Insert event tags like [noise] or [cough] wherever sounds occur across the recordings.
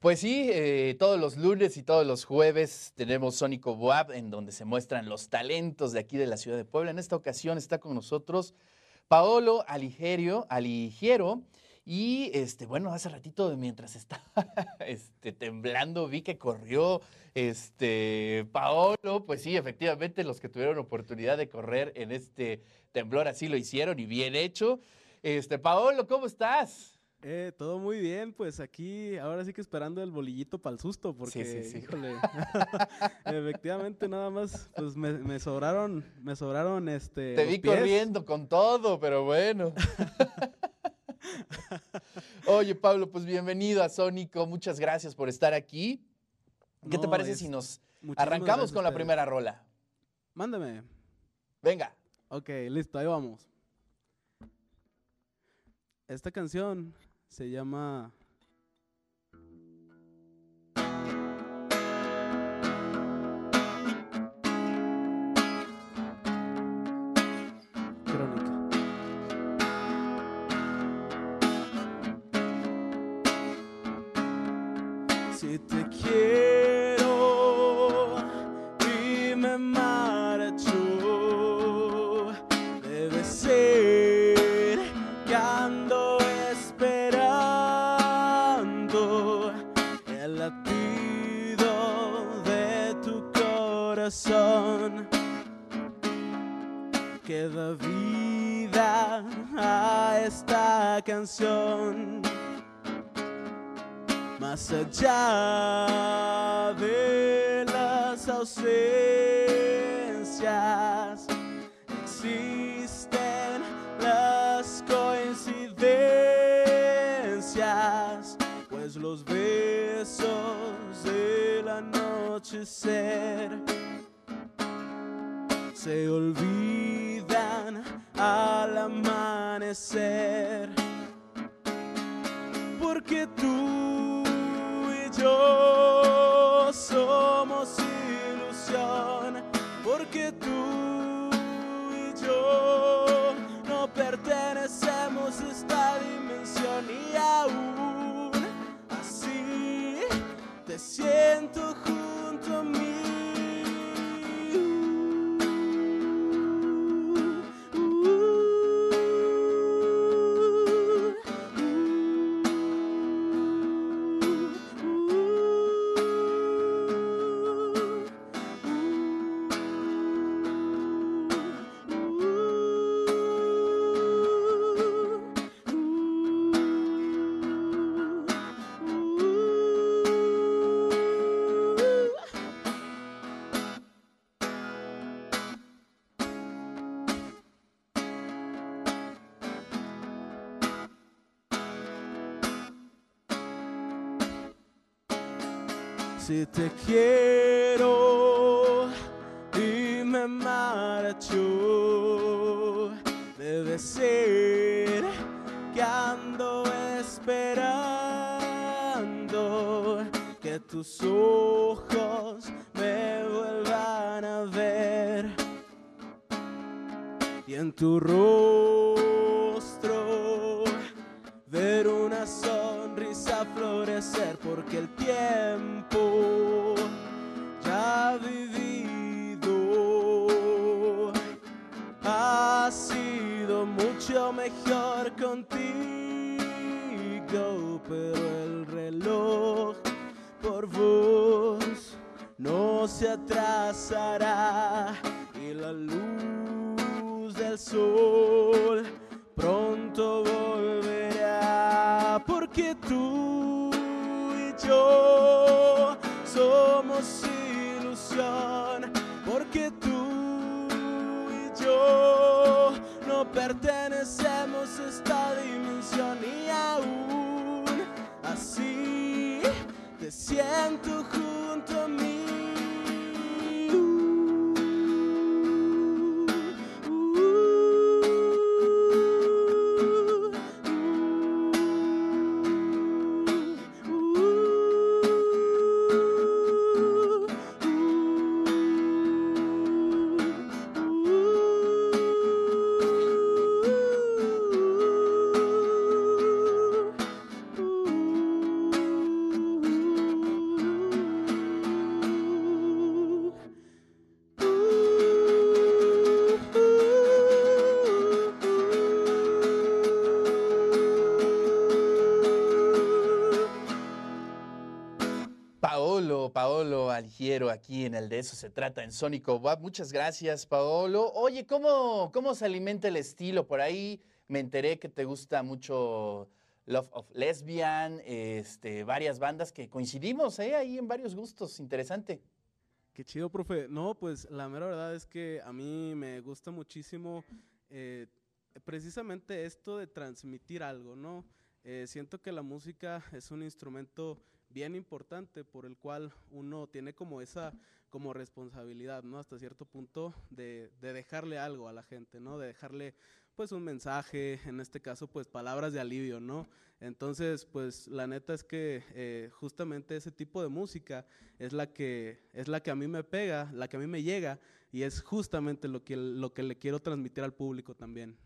Pues sí, eh, todos los lunes y todos los jueves tenemos Sónico Boab, en donde se muestran los talentos de aquí de la ciudad de Puebla. En esta ocasión está con nosotros Paolo Aligerio, Aligiero. Y este, bueno, hace ratito, mientras estaba [laughs] este, temblando, vi que corrió este Paolo. Pues sí, efectivamente, los que tuvieron oportunidad de correr en este temblor así lo hicieron y bien hecho. Este, Paolo, ¿cómo estás? Eh, todo muy bien, pues aquí ahora sí que esperando el bolillito para el susto, porque, Sí, sí, sí. híjole, [laughs] efectivamente nada más, pues me, me sobraron, me sobraron este. Te vi pies. corriendo con todo, pero bueno. [laughs] Oye, Pablo, pues bienvenido a Sónico. Muchas gracias por estar aquí. ¿Qué te parece si nos arrancamos con la primera rola? Mándame. Venga. Ok, listo, ahí vamos. Esta canción se llama canción. Más allá de las ausencias existen las coincidencias pues los besos del anochecer se olvidan Si te quiero y me marcho, debe ser que ando esperando que tus ojos me vuelvan a ver. Y en tu rostro ver una sonrisa florecer porque el tiempo contigo pero el reloj por vos no se atrasará y la luz del sol siento junto Aquí en el de eso se trata en Sónico. Muchas gracias, Paolo. Oye, ¿cómo, ¿cómo se alimenta el estilo? Por ahí me enteré que te gusta mucho Love of Lesbian, este, varias bandas que coincidimos ¿eh? ahí en varios gustos. Interesante. Qué chido, profe. No, pues la mera verdad es que a mí me gusta muchísimo eh, precisamente esto de transmitir algo, ¿no? Eh, siento que la música es un instrumento bien importante por el cual uno tiene como esa como responsabilidad, ¿no? Hasta cierto punto de, de, dejarle algo a la gente, ¿no? De dejarle pues un mensaje, en este caso pues palabras de alivio, ¿no? Entonces pues la neta es que eh, justamente ese tipo de música es la que es la que a mí me pega, la que a mí me llega y es justamente lo que lo que le quiero transmitir al público también.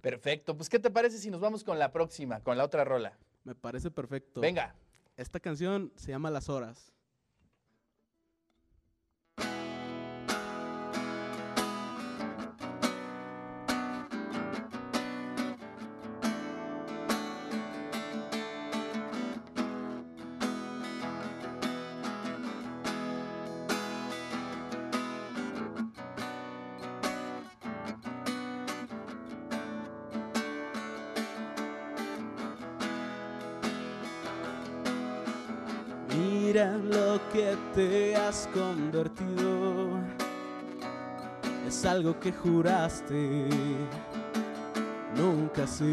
Perfecto, pues ¿qué te parece si nos vamos con la próxima, con la otra rola? Me parece perfecto. Venga. Esta canción se llama Las Horas. Mira lo que te has convertido. Es algo que juraste nunca ser.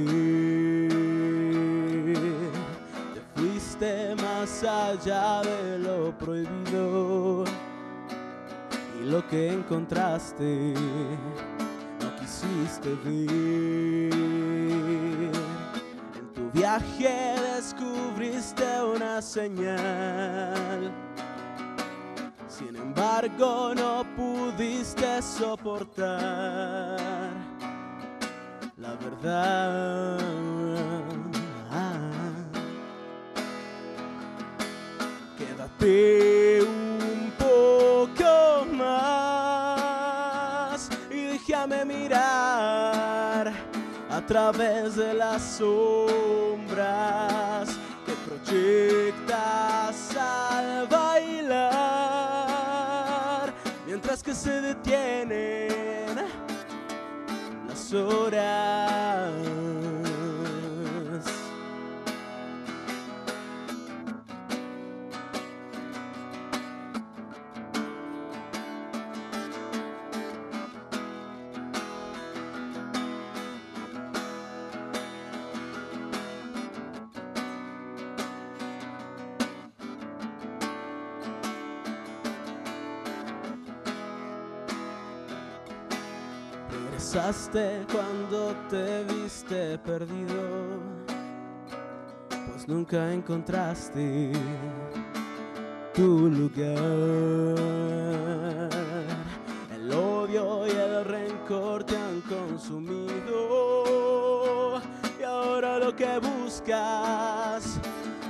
Te fuiste más allá de lo prohibido. Y lo que encontraste no quisiste ver. Descubriste una señal. Sin embargo, no pudiste soportar la verdad. Quédate un poco más y déjame mirar través de las sombras que proyectas al bailar, mientras que se detienen las horas. Regresaste cuando te viste perdido, pues nunca encontraste tu lugar. El odio y el rencor te han consumido y ahora lo que buscas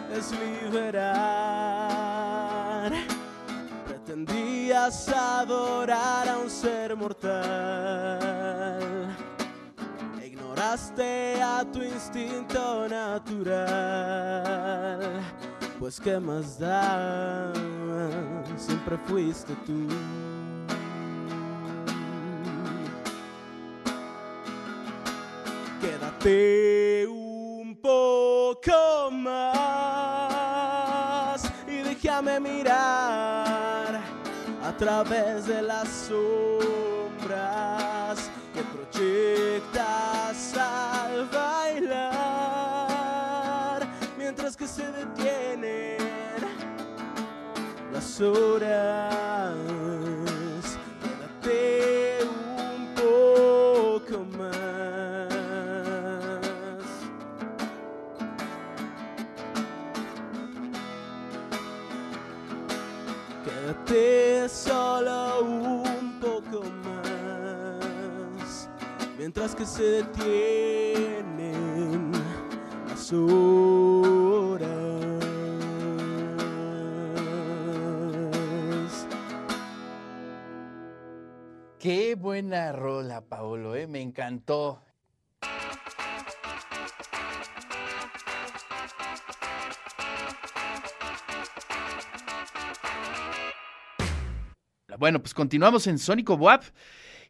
es liberar. Adorar a un ser mortal. Ignoraste a tu instinto natural. Pues qué más da, siempre fuiste tú. Quédate un poco más y déjame mirar través de las sombras que proyectas al bailar, mientras que se detienen las horas. Que se detienen las horas. Qué buena rola, Paolo, ¿eh? me encantó. Bueno, pues continuamos en Sónico WAP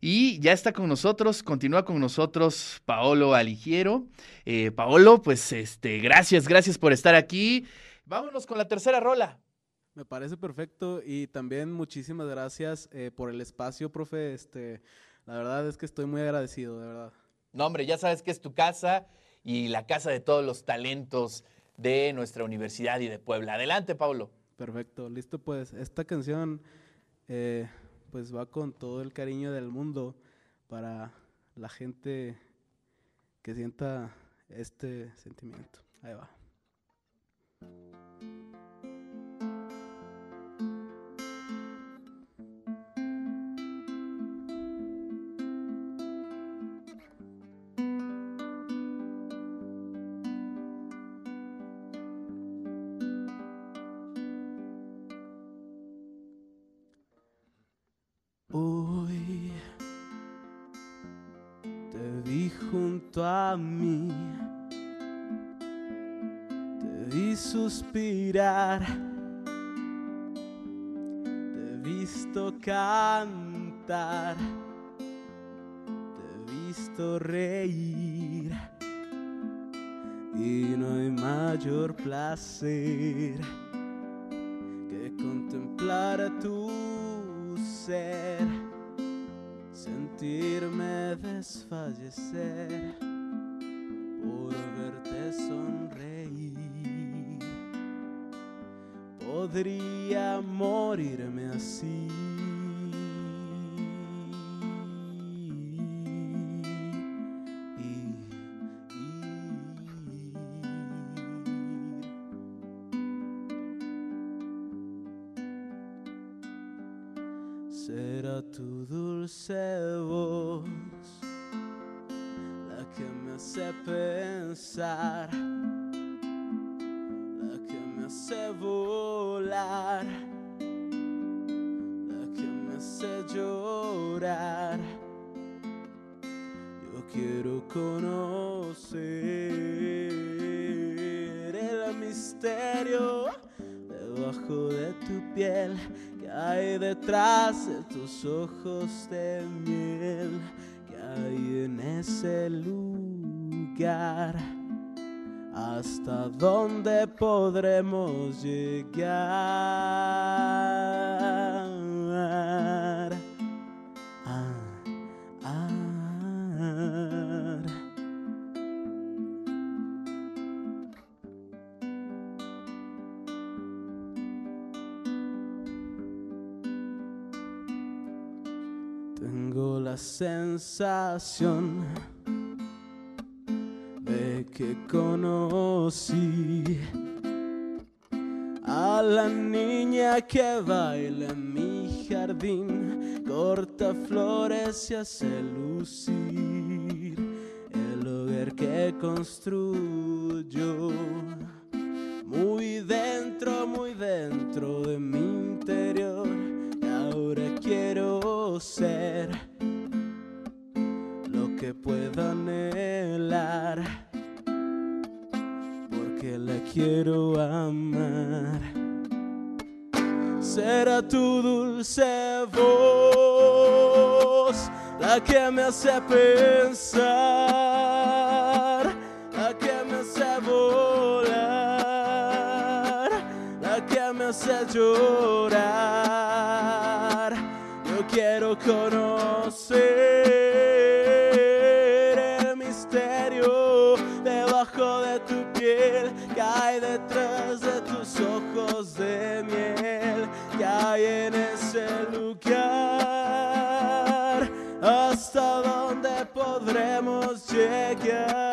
y ya está con nosotros, continúa con nosotros Paolo Aligiero. Eh, Paolo, pues este, gracias, gracias por estar aquí. Vámonos con la tercera rola. Me parece perfecto y también muchísimas gracias eh, por el espacio, profe. Este, la verdad es que estoy muy agradecido, de verdad. No, hombre, ya sabes que es tu casa y la casa de todos los talentos de nuestra universidad y de Puebla. Adelante, Pablo. Perfecto, listo pues. Esta canción eh, pues va con todo el cariño del mundo para la gente que sienta este sentimiento. Ahí va. A mí. Te vi suspirar, te he visto cantar, te he visto reír. Y no hay mayor placer que contemplar a tu ser sentirme desfallecer por verte sonreír. Podría morirme así. Será tu dulce voz la que me hace pensar, la que me hace volar, la que me hace llorar. Yo quiero conocer el misterio debajo de tu piel hay detrás de tus ojos de miel? que hay en ese lugar? ¿Hasta dónde podremos llegar? Sensación de que conocí a la niña que baila en mi jardín, corta flores y hace lucir el hogar que construyó. Voz la que me hace pensar, la que me hace volar, la que me hace llorar. Yo quiero conocer. detrás de tus ojos de miel que hay en ese. ¿Hasta dónde podremos llegar?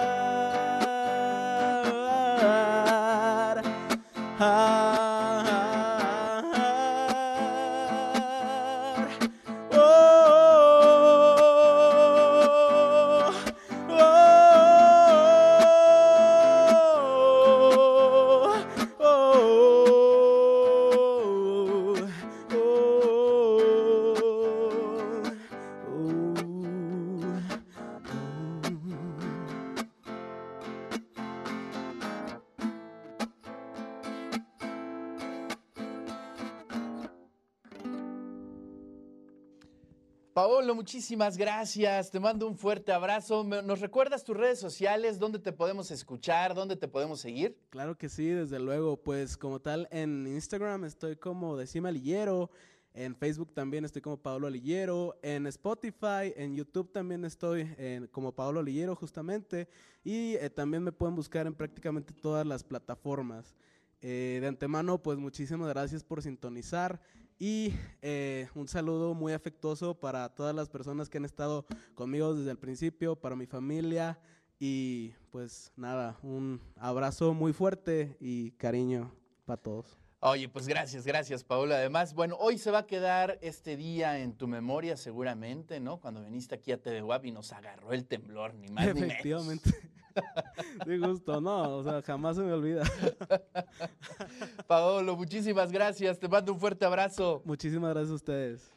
Paolo, muchísimas gracias. Te mando un fuerte abrazo. ¿Nos recuerdas tus redes sociales? ¿Dónde te podemos escuchar? ¿Dónde te podemos seguir? Claro que sí, desde luego. Pues como tal, en Instagram estoy como Decime Alillero. En Facebook también estoy como Pablo Alillero. En Spotify, en YouTube también estoy en- como Pablo Alillero justamente. Y eh, también me pueden buscar en prácticamente todas las plataformas. Eh, de antemano, pues muchísimas gracias por sintonizar. Y eh, un saludo muy afectuoso para todas las personas que han estado conmigo desde el principio, para mi familia. Y pues nada, un abrazo muy fuerte y cariño para todos. Oye, pues gracias, gracias, Paolo. Además, bueno, hoy se va a quedar este día en tu memoria seguramente, ¿no? Cuando viniste aquí a TV WAP y nos agarró el temblor, ni más ni menos. Efectivamente. [laughs] De gusto, no, o sea, jamás se me olvida. [laughs] Paolo, muchísimas gracias. Te mando un fuerte abrazo. Muchísimas gracias a ustedes.